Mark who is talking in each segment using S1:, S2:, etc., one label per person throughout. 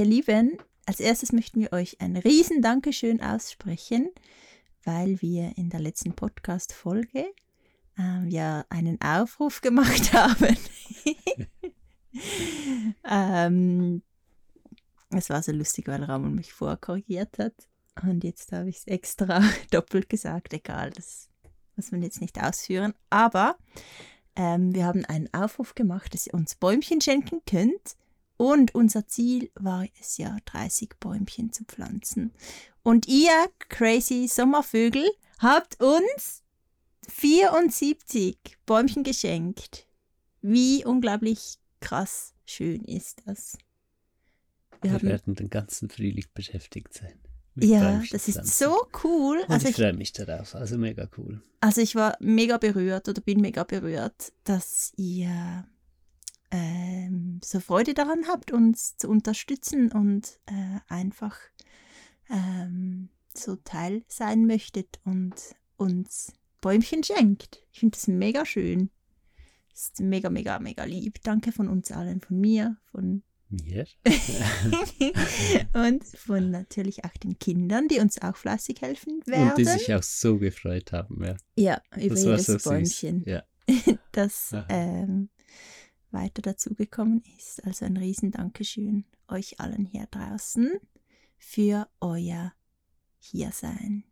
S1: ihr Lieben, als erstes möchten wir euch ein riesen Dankeschön aussprechen, weil wir in der letzten Podcast-Folge äh, ja einen Aufruf gemacht haben. ähm, es war so lustig, weil Ramon mich vorkorrigiert hat. Und jetzt habe ich es extra doppelt gesagt. Egal, das muss man jetzt nicht ausführen. Aber ähm, wir haben einen Aufruf gemacht, dass ihr uns Bäumchen schenken könnt. Und unser Ziel war es ja, 30 Bäumchen zu pflanzen. Und ihr, crazy Sommervögel, habt uns 74 Bäumchen geschenkt. Wie unglaublich krass schön ist das.
S2: Wir, wir werden den ganzen Frühling beschäftigt sein.
S1: Ja, das ist so cool.
S2: Und also ich freue mich darauf, also mega cool.
S1: Also ich war mega berührt oder bin mega berührt, dass ihr ähm, so Freude daran habt, uns zu unterstützen und äh, einfach ähm, so Teil sein möchtet und uns Bäumchen schenkt. Ich finde das mega schön. Das ist mega, mega, mega lieb. Danke von uns allen, von mir, von
S2: mir.
S1: und von natürlich auch den Kindern, die uns auch flassig helfen werden.
S2: Und die sich auch so gefreut haben, ja.
S1: Ja, über das jedes so Bäumchen,
S2: ja.
S1: das ähm, weiter dazugekommen ist. Also ein riesen Dankeschön euch allen hier draußen für euer Hiersein.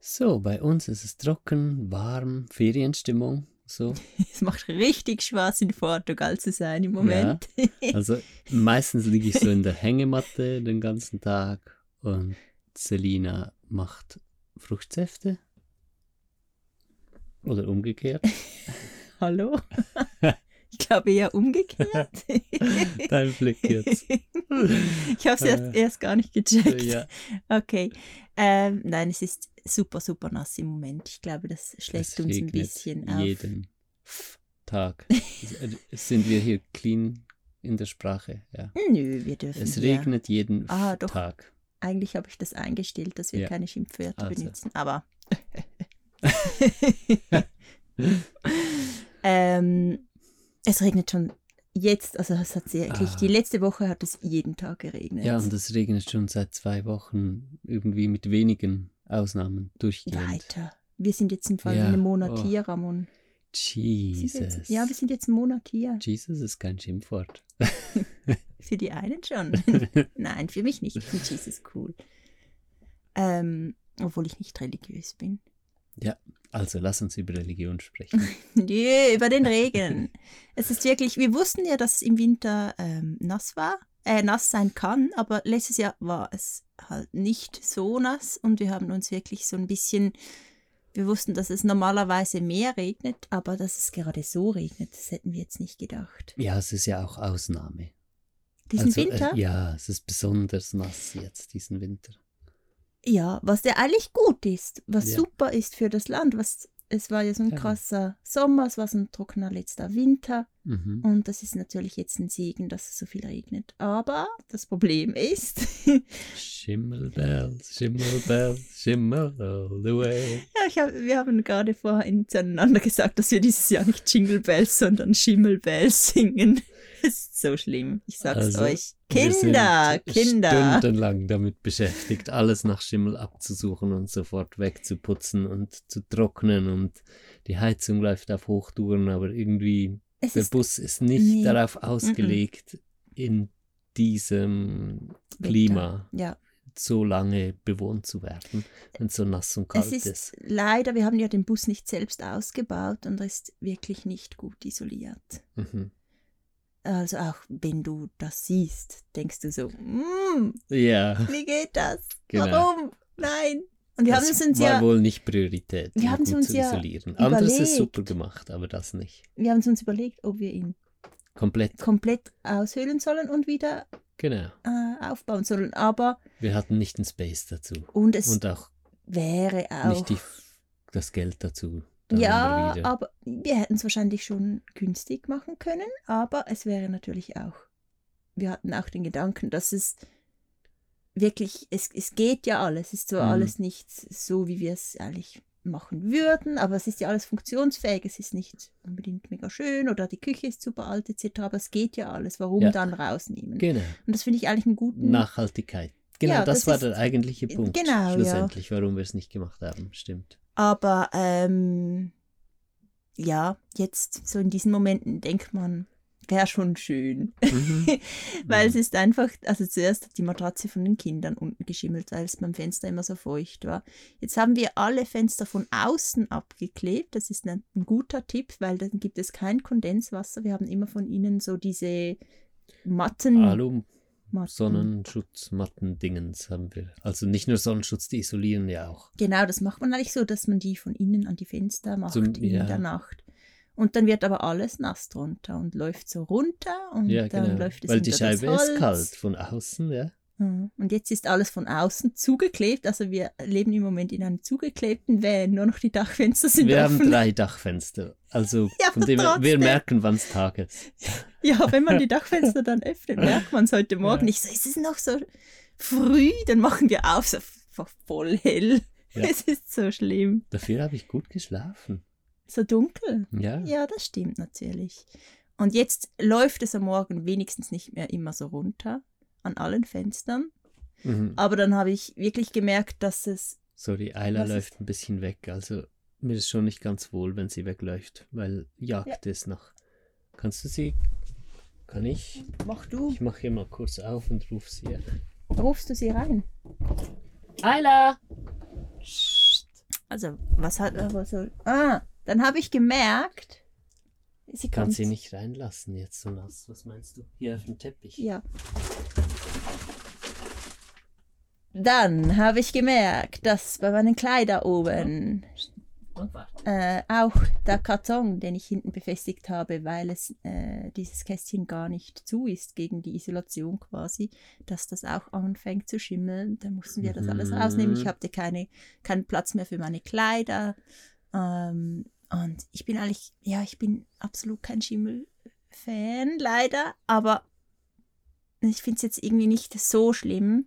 S2: So, bei uns ist es trocken, warm, Ferienstimmung. So.
S1: Es macht richtig Spaß, in Portugal zu sein im Moment.
S2: Ja, also meistens liege ich so in der Hängematte den ganzen Tag und Selina macht Fruchtsäfte. Oder umgekehrt.
S1: Hallo? Ich glaube eher umgekehrt.
S2: Dein Blick jetzt.
S1: Ich habe es erst, äh, erst, gar nicht gecheckt. Ja. Okay. Ähm, nein, es ist super, super nass im Moment. Ich glaube, das schlägt uns ein bisschen auf.
S2: Jeden Tag sind wir hier clean in der Sprache. Ja.
S1: Nö, wir dürfen.
S2: Es regnet ja. jeden
S1: ah,
S2: doch. Tag.
S1: Eigentlich habe ich das eingestellt, dass wir ja. keine Schimpfwörter also. benutzen, aber. Ähm, es regnet schon jetzt, also es hat sehr wirklich, ah. die letzte Woche hat es jeden Tag geregnet.
S2: Ja, und es regnet schon seit zwei Wochen irgendwie mit wenigen Ausnahmen durchgehend.
S1: Weiter. Wir sind jetzt im Fall ja. einem Monat oh. hier, Ramon.
S2: Jesus.
S1: Jetzt, ja, wir sind jetzt einen Monat hier.
S2: Jesus ist kein Schimpfwort.
S1: für die einen schon. Nein, für mich nicht. Ich finde Jesus cool. Ähm, obwohl ich nicht religiös bin.
S2: Ja, also lass uns über Religion sprechen.
S1: nee, über den Regen. es ist wirklich, wir wussten ja, dass es im Winter ähm, nass war, äh, nass sein kann, aber letztes Jahr war es halt nicht so nass und wir haben uns wirklich so ein bisschen, wir wussten, dass es normalerweise mehr regnet, aber dass es gerade so regnet, das hätten wir jetzt nicht gedacht.
S2: Ja, es ist ja auch Ausnahme.
S1: Diesen also, äh, Winter?
S2: Äh, ja, es ist besonders nass jetzt, diesen Winter.
S1: Ja, was ja eigentlich gut ist, was ja. super ist für das Land, was es war ja so ein krasser Sommer, es war so ein trockener letzter Winter. Mhm. Und das ist natürlich jetzt ein Segen, dass es so viel regnet. Aber das Problem ist.
S2: Schimmelbells, Schimmelbells, Schimmel all the way.
S1: Ja, hab, wir haben gerade vorhin zueinander gesagt, dass wir dieses Jahr nicht Jingle Bells, sondern Schimmelbells singen. Das ist so schlimm, ich sag's also, euch. Kinder, Kinder.
S2: Stundenlang damit beschäftigt, alles nach Schimmel abzusuchen und sofort wegzuputzen und zu trocknen und die Heizung läuft auf Hochtouren, aber irgendwie es der ist, Bus ist nicht nee. darauf ausgelegt, mm -mm. in diesem Klima
S1: ja.
S2: so lange bewohnt zu werden, wenn es so nass und kalt
S1: es
S2: ist, ist.
S1: Leider, wir haben ja den Bus nicht selbst ausgebaut und er ist wirklich nicht gut isoliert. Mhm. Also auch wenn du das siehst, denkst du so, mm,
S2: ja.
S1: wie geht das? Genau. Warum? Nein. Und wir
S2: das
S1: haben es uns
S2: war
S1: ja
S2: wohl nicht Priorität,
S1: wir haben es uns
S2: zu
S1: ja
S2: isolieren. Anderes ist super gemacht, aber das nicht.
S1: Wir haben es uns überlegt, ob wir ihn
S2: komplett,
S1: komplett aushöhlen sollen und wieder
S2: genau.
S1: äh, aufbauen sollen. Aber
S2: wir hatten nicht den Space dazu.
S1: Und es
S2: und auch
S1: wäre auch
S2: nicht die, das Geld dazu.
S1: Ja, aber wir hätten es wahrscheinlich schon günstig machen können, aber es wäre natürlich auch, wir hatten auch den Gedanken, dass es wirklich, es, es geht ja alles, es ist zwar mhm. alles nicht so, wie wir es eigentlich machen würden, aber es ist ja alles funktionsfähig, es ist nicht unbedingt mega schön oder die Küche ist super alt etc., aber es geht ja alles, warum ja. dann rausnehmen?
S2: Genau.
S1: Und das finde ich eigentlich einen guten...
S2: Nachhaltigkeit. Genau, ja, das, das, war ist, der eigentliche Punkt. Genau, schlussendlich, ja. warum wir es nicht gemacht haben, stimmt.
S1: Aber ähm, ja, jetzt so in diesen Momenten denkt man, wäre schon schön. Mhm. weil es ist einfach, also zuerst hat die Matratze von den Kindern unten geschimmelt, weil es beim Fenster immer so feucht war. Jetzt haben wir alle Fenster von außen abgeklebt. Das ist ein, ein guter Tipp, weil dann gibt es kein Kondenswasser. Wir haben immer von innen so diese Matten.
S2: Alu. Sonnenschutzmatten-Dingens haben wir. Also nicht nur Sonnenschutz, die isolieren ja auch.
S1: Genau, das macht man eigentlich so, dass man die von innen an die Fenster macht Zum, in ja. der Nacht. Und dann wird aber alles nass drunter und läuft so runter und ja, dann genau. läuft es
S2: Weil die Scheibe ist kalt von außen, ja.
S1: Und jetzt ist alles von außen zugeklebt. Also wir leben im Moment in einem zugeklebten Van. Nur noch die Dachfenster sind
S2: wir
S1: offen.
S2: Wir haben drei Dachfenster. Also ja, von dem wir merken, wann es Tag ist.
S1: Ja, wenn man die Dachfenster dann öffnet, merkt man es heute Morgen ja. nicht. So, ist es noch so früh? Dann machen wir auf, so voll hell. Ja. Es ist so schlimm.
S2: Dafür habe ich gut geschlafen.
S1: So dunkel?
S2: Ja.
S1: Ja, das stimmt natürlich. Und jetzt läuft es am Morgen wenigstens nicht mehr immer so runter an allen Fenstern. Mhm. Aber dann habe ich wirklich gemerkt, dass es.
S2: So, die Eila läuft ein bisschen weg. Also mir ist schon nicht ganz wohl, wenn sie wegläuft, weil jagt ja. es nach. Kannst du sie? Kann ich?
S1: Mach du.
S2: Ich mache hier mal kurz auf und ruf sie.
S1: Rufst du sie rein?
S2: Eila!
S1: Also, was hat er so. Ah, dann habe ich gemerkt.
S2: Sie kann sie nicht reinlassen jetzt so nass. Was meinst du? Hier auf dem Teppich.
S1: Ja. Dann habe ich gemerkt, dass bei meinen Kleidern oben äh, auch der Karton, den ich hinten befestigt habe, weil es äh, dieses Kästchen gar nicht zu ist gegen die Isolation quasi, dass das auch anfängt zu schimmeln. Da mussten wir das alles mhm. rausnehmen. Ich hatte keine, keinen Platz mehr für meine Kleider. Ähm, und ich bin eigentlich, ja, ich bin absolut kein Schimmel-Fan, leider, aber ich finde es jetzt irgendwie nicht so schlimm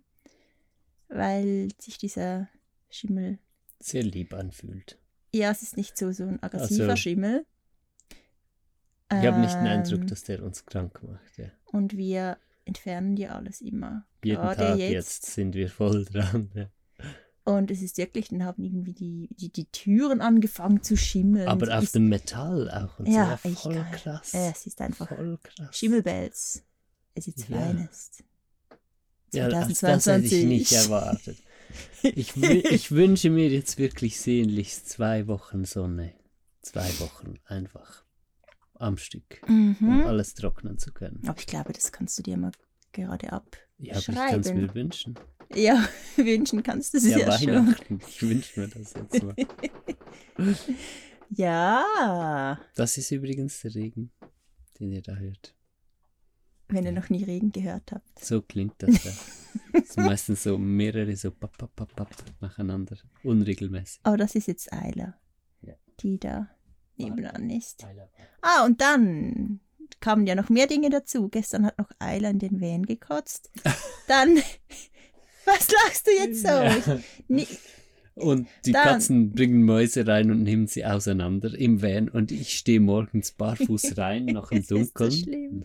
S1: weil sich dieser Schimmel
S2: sehr lieb anfühlt.
S1: Ja, es ist nicht so, so ein aggressiver also, Schimmel.
S2: Ich habe nicht den Eindruck, ähm, dass der uns krank macht. Ja.
S1: Und wir entfernen ja alles immer.
S2: Jeden Gerade Tag jetzt. jetzt. sind wir voll dran. Ja.
S1: Und es ist wirklich, dann haben irgendwie die, die, die Türen angefangen zu schimmeln.
S2: Aber auf ist, dem Metall auch. Und
S1: ja,
S2: so, voll geil. krass.
S1: es ist einfach voll krass. Schimmelbells. Es ist ja. Finest.
S2: Ja, das hätte ich nicht erwartet. Ich, ich wünsche mir jetzt wirklich sehnlichst zwei Wochen Sonne. Zwei Wochen einfach am Stück, mhm. um alles trocknen zu können.
S1: Aber ich glaube, das kannst du dir mal gerade ab.
S2: Ja, ich kann es mir wünschen.
S1: Ja, wünschen kannst du es ja, ja
S2: Weihnachten. Schon. Ich wünsche mir das jetzt mal.
S1: ja.
S2: Das ist übrigens der Regen, den ihr da hört.
S1: Wenn ihr noch nie Regen gehört habt.
S2: So klingt das ja. das sind meistens so mehrere so papp, papp, papp, papp nacheinander, unregelmäßig.
S1: Aber das ist jetzt Eiler, ja. die da nebenan ist. Ah, und dann kamen ja noch mehr Dinge dazu. Gestern hat noch Eiler in den Van gekotzt. Dann, was lachst du jetzt so? Ja.
S2: Und die Dann. Katzen bringen Mäuse rein und nehmen sie auseinander im Van und ich stehe morgens barfuß rein, noch im Dunkeln.
S1: Ist so schlimm.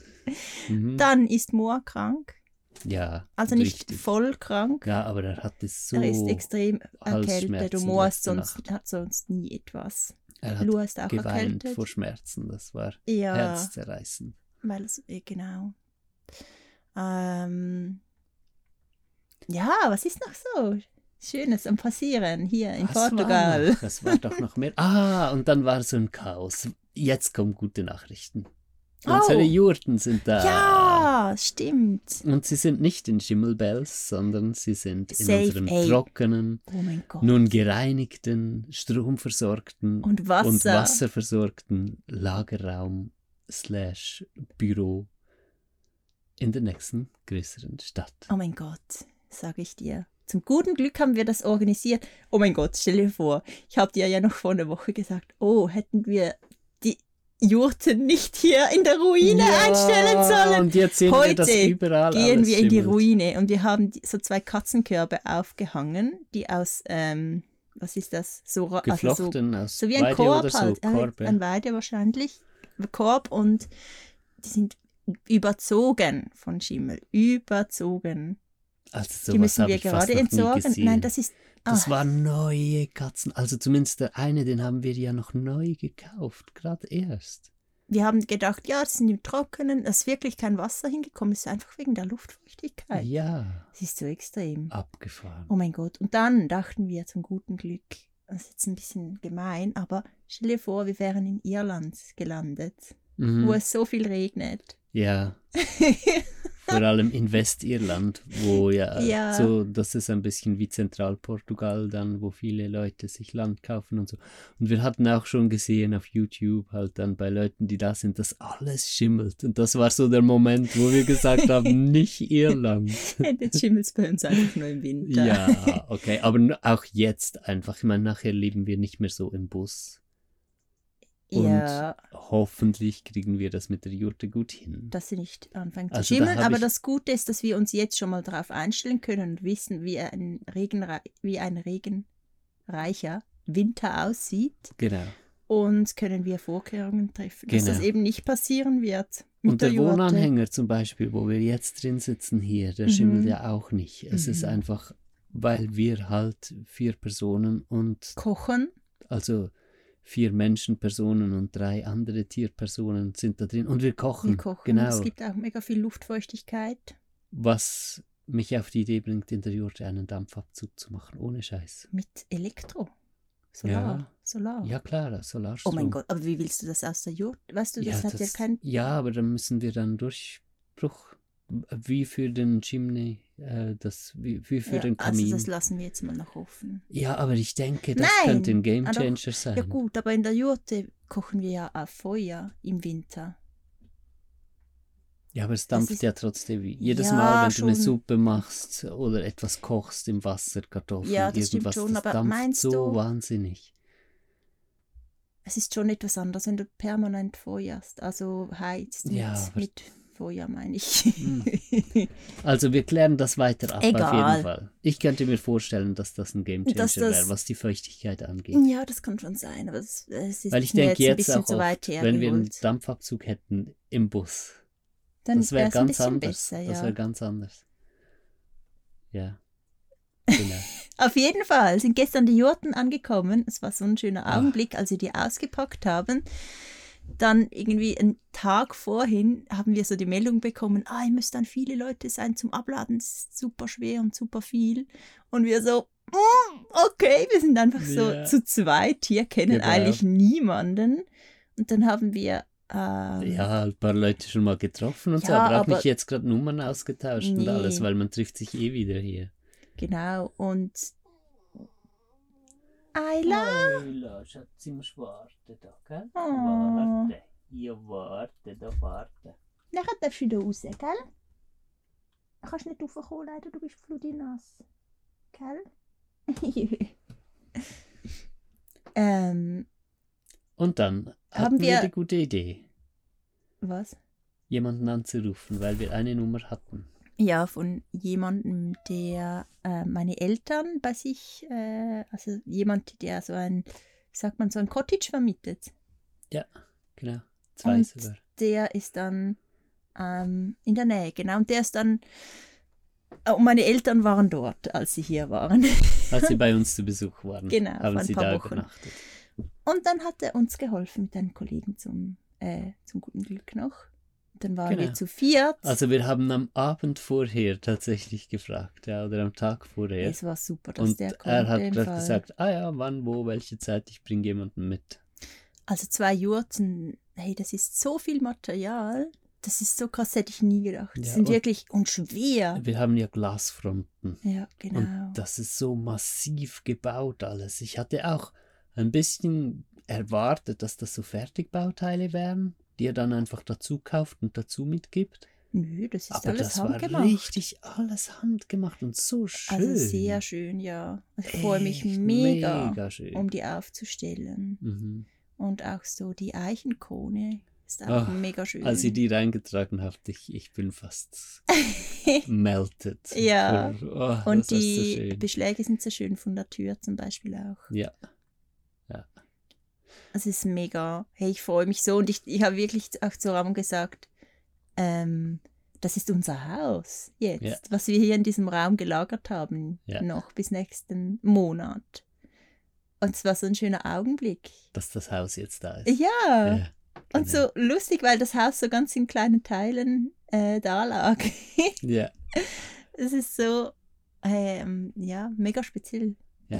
S1: Mhm. Dann ist Moa krank.
S2: Ja.
S1: Also nicht richtig. voll krank.
S2: Ja, aber er hat es so.
S1: Er ist extrem erkältet und Moa sonst, hat sonst nie etwas.
S2: Er hat ist auch geweint erkältet. vor Schmerzen. Das war ja, herzzerreißend.
S1: Weil es, eh, genau. Ähm, ja, was ist noch so? Schönes am Passieren hier in Was Portugal.
S2: War das war doch noch mehr. Ah, und dann war so ein Chaos. Jetzt kommen gute Nachrichten. Unsere oh. Jurten sind da.
S1: Ja, stimmt.
S2: Und sie sind nicht in Schimmelbells, sondern sie sind in Safe unserem A. trockenen,
S1: oh
S2: nun gereinigten, stromversorgten
S1: und, Wasser.
S2: und wasserversorgten Lagerraum slash Büro in der nächsten größeren Stadt.
S1: Oh mein Gott, sage ich dir. Zum guten Glück haben wir das organisiert. Oh mein Gott, stell dir vor, ich habe dir ja noch vor einer Woche gesagt, oh, hätten wir die Jurten nicht hier in der Ruine ja, einstellen sollen.
S2: Und jetzt sehen Heute wir das überall.
S1: Gehen wir in die Ruine und wir haben so zwei Katzenkörbe aufgehangen, die aus ähm, was ist das? So,
S2: Geflochten
S1: also so, so wie ein
S2: Weide
S1: Korb
S2: so,
S1: halt. äh,
S2: Korb, ja.
S1: Ein Weide wahrscheinlich. Korb und die sind überzogen von Schimmel. Überzogen.
S2: Also
S1: die müssen wir gerade entsorgen. Nein, das ist.
S2: Das
S1: ah,
S2: waren neue Katzen. Also zumindest der eine, den haben wir ja noch neu gekauft, gerade erst.
S1: wir haben gedacht, ja, das sind im Trockenen, es ist wirklich kein Wasser hingekommen, es ist einfach wegen der Luftfeuchtigkeit.
S2: Ja,
S1: Es ist so extrem.
S2: abgefahren.
S1: Oh mein Gott. Und dann dachten wir zum guten Glück, das ist jetzt ein bisschen gemein, aber stell dir vor, wir wären in Irland gelandet,
S2: Mhm.
S1: wo es so viel regnet.
S2: Ja, vor allem in Westirland, wo ja,
S1: Ja.
S2: so, das ist ein bisschen wie Zentralportugal dann, wo viele Leute sich Land kaufen und so. Und wir hatten auch schon gesehen auf YouTube halt dann bei Leuten, die da sind, dass alles schimmelt. Und das war so der Moment, wo wir gesagt haben, nicht Irland.
S1: Jetzt schimmelt es bei uns einfach nur im Winter.
S2: Ja, okay, aber auch jetzt einfach. Ich meine, nachher leben wir nicht mehr so im Bus. Und
S1: ja,
S2: hoffentlich kriegen wir das mit der Jurte gut hin.
S1: dass sie nicht anfängt zu
S2: Also da
S1: schimmeln.
S2: hab
S1: Aber das Gute ist, dass wir uns jetzt schon mal darauf einstellen können und wissen, wie ein, Regenrei wie ein regenreicher Winter aussieht.
S2: Genau.
S1: Und können wir Vorkehrungen treffen, dass
S2: Genau.
S1: das eben nicht passieren wird. Mit
S2: Und der
S1: Jurte.
S2: Wohnanhänger zum Beispiel, wo wir jetzt drin sitzen hier, der
S1: Mhm.
S2: schimmelt ja auch nicht. Es ist
S1: Mhm.
S2: einfach, weil wir halt vier Personen und
S1: Kochen.
S2: also vier Menschenpersonen und drei andere Tierpersonen sind da drin und wir kochen.
S1: Wir kochen.
S2: Genau.
S1: Es gibt auch mega viel Luftfeuchtigkeit
S2: Was mich auf die Idee bringt, in der Jurte einen Dampfabzug zu machen, ohne Scheiß.
S1: mit Elektro. Solar.
S2: Ja.
S1: Solar.
S2: Ja klar, Solarstrom.
S1: Oh mein Gott, aber wie willst du das aus der Jurte? Weißt du, das
S2: ja,
S1: hat ja kein.
S2: ja, aber dann müssen wir dann Durchbruch, wie für den Chimney, das, wie, wie für
S1: Ja,
S2: den
S1: also
S2: Kamin.
S1: das lassen wir jetzt mal noch offen.
S2: ja, aber ich denke, das
S1: Nein,
S2: könnte ein Game. Changer sein.
S1: Ja gut, aber in der Jurte kochen wir ja auf Feuer im Winter.
S2: Ja, aber es dampft
S1: ist-
S2: ja trotzdem. Jedes
S1: Ja,
S2: Mal, wenn du eine
S1: schon.
S2: Suppe machst oder etwas kochst im Wasser, Kartoffeln,
S1: Ja, das
S2: irgendwas,
S1: schon,
S2: das dampft
S1: meinst
S2: so
S1: du-
S2: wahnsinnig.
S1: Es ist schon etwas anderes, wenn du permanent feuerst, also heizt mit,
S2: Ja,
S1: mit Feuer, meine ich.
S2: Hm. Also wir klären das weiter ab, auf
S1: Egal.
S2: jeden Fall. Ich könnte mir vorstellen, dass das ein Game Changer
S1: das-
S2: wäre, was die Feuchtigkeit angeht.
S1: ja, das kann schon sein, aber es, ist
S2: Weil ich denke
S1: jetzt ein
S2: jetzt
S1: bisschen
S2: auch
S1: zu weit
S2: oft, wenn wir einen. Dampfabzug hätten im Bus,
S1: Dann
S2: das wäre ganz anders.
S1: besser,
S2: Das
S1: ja.
S2: wäre ganz anders. Ja. Genau.
S1: Auf jeden Fall sind gestern die Jurten angekommen. Es war so ein schöner
S2: Ah.
S1: Augenblick, als wir die ausgepackt haben. Dann irgendwie einen Tag vorhin haben wir so die Meldung bekommen, ah, ihr müsst dann viele Leute sein zum Abladen, es ist super schwer und super viel. Und wir so, "Mm, okay, wir sind einfach so
S2: Ja.
S1: zu zweit hier, kennen
S2: Genau.
S1: eigentlich niemanden. Und dann haben wir ähm,
S2: ja, ein paar Leute schon mal getroffen und so,
S1: Ja,
S2: aber auch
S1: aber-
S2: nicht jetzt gerade Nummern ausgetauscht und
S1: Nee.
S2: alles, weil man trifft sich eh wieder hier.
S1: genau und Ayla,
S2: Ayla, Schatzi, musst warten da, gell?
S1: Oh.
S2: Warte. Ja, warte, da warte.
S1: nachher darfst du wieder raus, gell? Du kannst nicht raufkommen, leider, du bist flutinass. Gell? ähm,
S2: Und dann
S1: Haben
S2: hatten wir
S1: wir-
S2: die gute Idee,
S1: was?
S2: jemanden anzurufen, weil wir eine Nummer hatten.
S1: Ja, von jemandem, der äh, meine Eltern bei sich, äh, also jemand, der so ein, wie sagt man, so ein Cottage vermietet.
S2: Genau, zwei
S1: Und
S2: sogar.
S1: der ist dann ähm, in der Nähe, genau. Und der ist dann, äh, und meine Eltern waren dort, als sie hier waren.
S2: Als sie bei uns zu Besuch waren,
S1: Genau,
S2: haben sie
S1: paar
S2: da
S1: Wochen.
S2: übernachtet.
S1: Und dann hat er uns geholfen mit einem Kollegen zum, äh, zum guten Glück noch. Dann waren
S2: Genau.
S1: wir zu viert.
S2: Also wir haben am Abend vorher tatsächlich gefragt, ja, oder am Tag vorher.
S1: es war super, dass
S2: Und
S1: der konnte.
S2: er hat gerade gesagt, ah ja, wann, wo, welche Zeit, ich bringe jemanden mit.
S1: Also zwei Jurten, hey, das ist so viel Material. Das ist so krass, hätte ich nie gedacht. Die
S2: Ja,
S1: sind wirklich und schwer.
S2: Wir haben ja Glasfronten.
S1: Ja, genau.
S2: Und das ist so massiv gebaut alles. Ich hatte auch ein bisschen erwartet, dass das so Fertigbauteile wären, die er dann einfach dazu kauft und dazu mitgibt.
S1: Nö, das ist
S2: Aber
S1: alles
S2: das war
S1: handgemacht.
S2: richtig alles handgemacht und so schön.
S1: Also sehr schön, ja. Ich freue mich mega,
S2: mega
S1: um die aufzustellen.
S2: Mhm.
S1: Und auch so die Eichenkrone Ist auch oh, mega schön.
S2: Als ich die reingetragen habe, ich, ich bin fast melted.
S1: Ja. Oh, Und die so Beschläge sind so schön von der Tür zum Beispiel auch.
S2: Ja.
S1: Es ist mega. Hey, ich freue mich so. Und ich, ich habe wirklich auch zu Ramon gesagt, ähm, das ist unser Haus jetzt, ja. was wir hier in diesem Raum gelagert haben, ja. noch bis nächsten Monat. Und es war so ein schöner Augenblick.
S2: Dass das Haus jetzt da ist.
S1: Ja. ja genau. Und so lustig, weil das Haus so ganz in kleinen Teilen äh, da lag.
S2: ja.
S1: Es ist so, ähm, ja, mega speziell.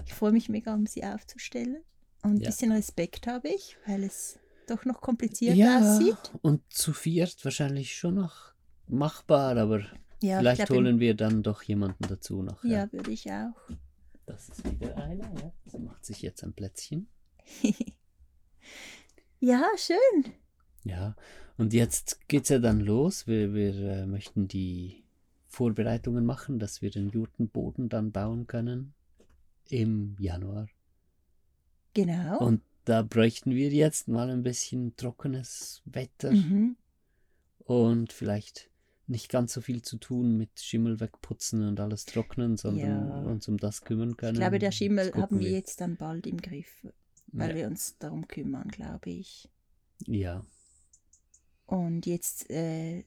S1: Ich freue mich mega, um sie aufzustellen. Und ein ja. bisschen Respekt habe ich, weil es doch noch kompliziert ja, aussieht.
S2: Und zu viert wahrscheinlich schon noch machbar, aber ja, vielleicht glaub, holen wir dann doch jemanden dazu noch.
S1: Ja, ja würde ich auch.
S2: Das ist wieder einer, ja. Sie macht sich jetzt ein Plätzchen.
S1: ja, schön.
S2: Ja, und jetzt geht es ja dann los. Wir, wir äh, möchten die Vorbereitungen machen, dass wir den Jurtenboden dann bauen können im Januar.
S1: Genau.
S2: Und da bräuchten wir jetzt mal ein bisschen trockenes Wetter mhm. und vielleicht nicht ganz so viel zu tun mit Schimmel wegputzen und alles trocknen, sondern ja. uns um das kümmern können.
S1: Ich glaube, der Schimmel haben wir jetzt dann bald im Griff, weil ja. wir uns darum kümmern, glaube ich.
S2: Ja.
S1: Und jetzt äh,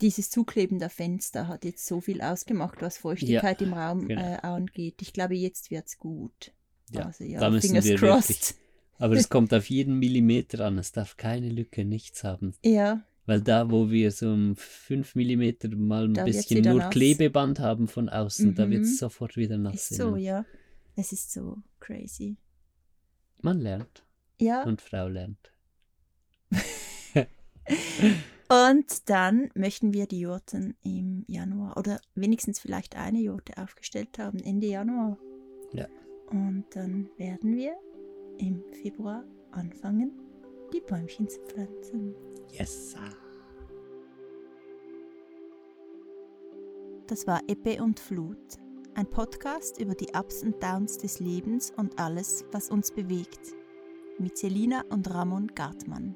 S1: dieses Zukleben der Fenster hat jetzt so viel ausgemacht, was Feuchtigkeit ja, im Raum genau. äh, angeht. Ich glaube, jetzt wird es gut.
S2: Ja, also, ja da müssen wir crossed. Wirklich, aber es kommt auf jeden Millimeter an. Es darf keine Lücke, nichts haben.
S1: Ja.
S2: Weil da, wo wir so um 5 mm mal ein da bisschen nur nass. Klebeband haben von außen, mhm. da wird es sofort wieder nass.
S1: Ist so, ja. Es ist so crazy.
S2: Man lernt.
S1: Ja.
S2: Und Frau lernt.
S1: Und dann möchten wir die Jurten im Januar oder wenigstens vielleicht eine Jurte aufgestellt haben, Ende Januar.
S2: Ja.
S1: Und dann werden wir im Februar anfangen, die Bäumchen zu pflanzen.
S2: Yes.
S1: Das war Ebbe und Flut, ein Podcast über die Ups und Downs des Lebens und alles, was uns bewegt, mit Selina und Ramon Gartmann.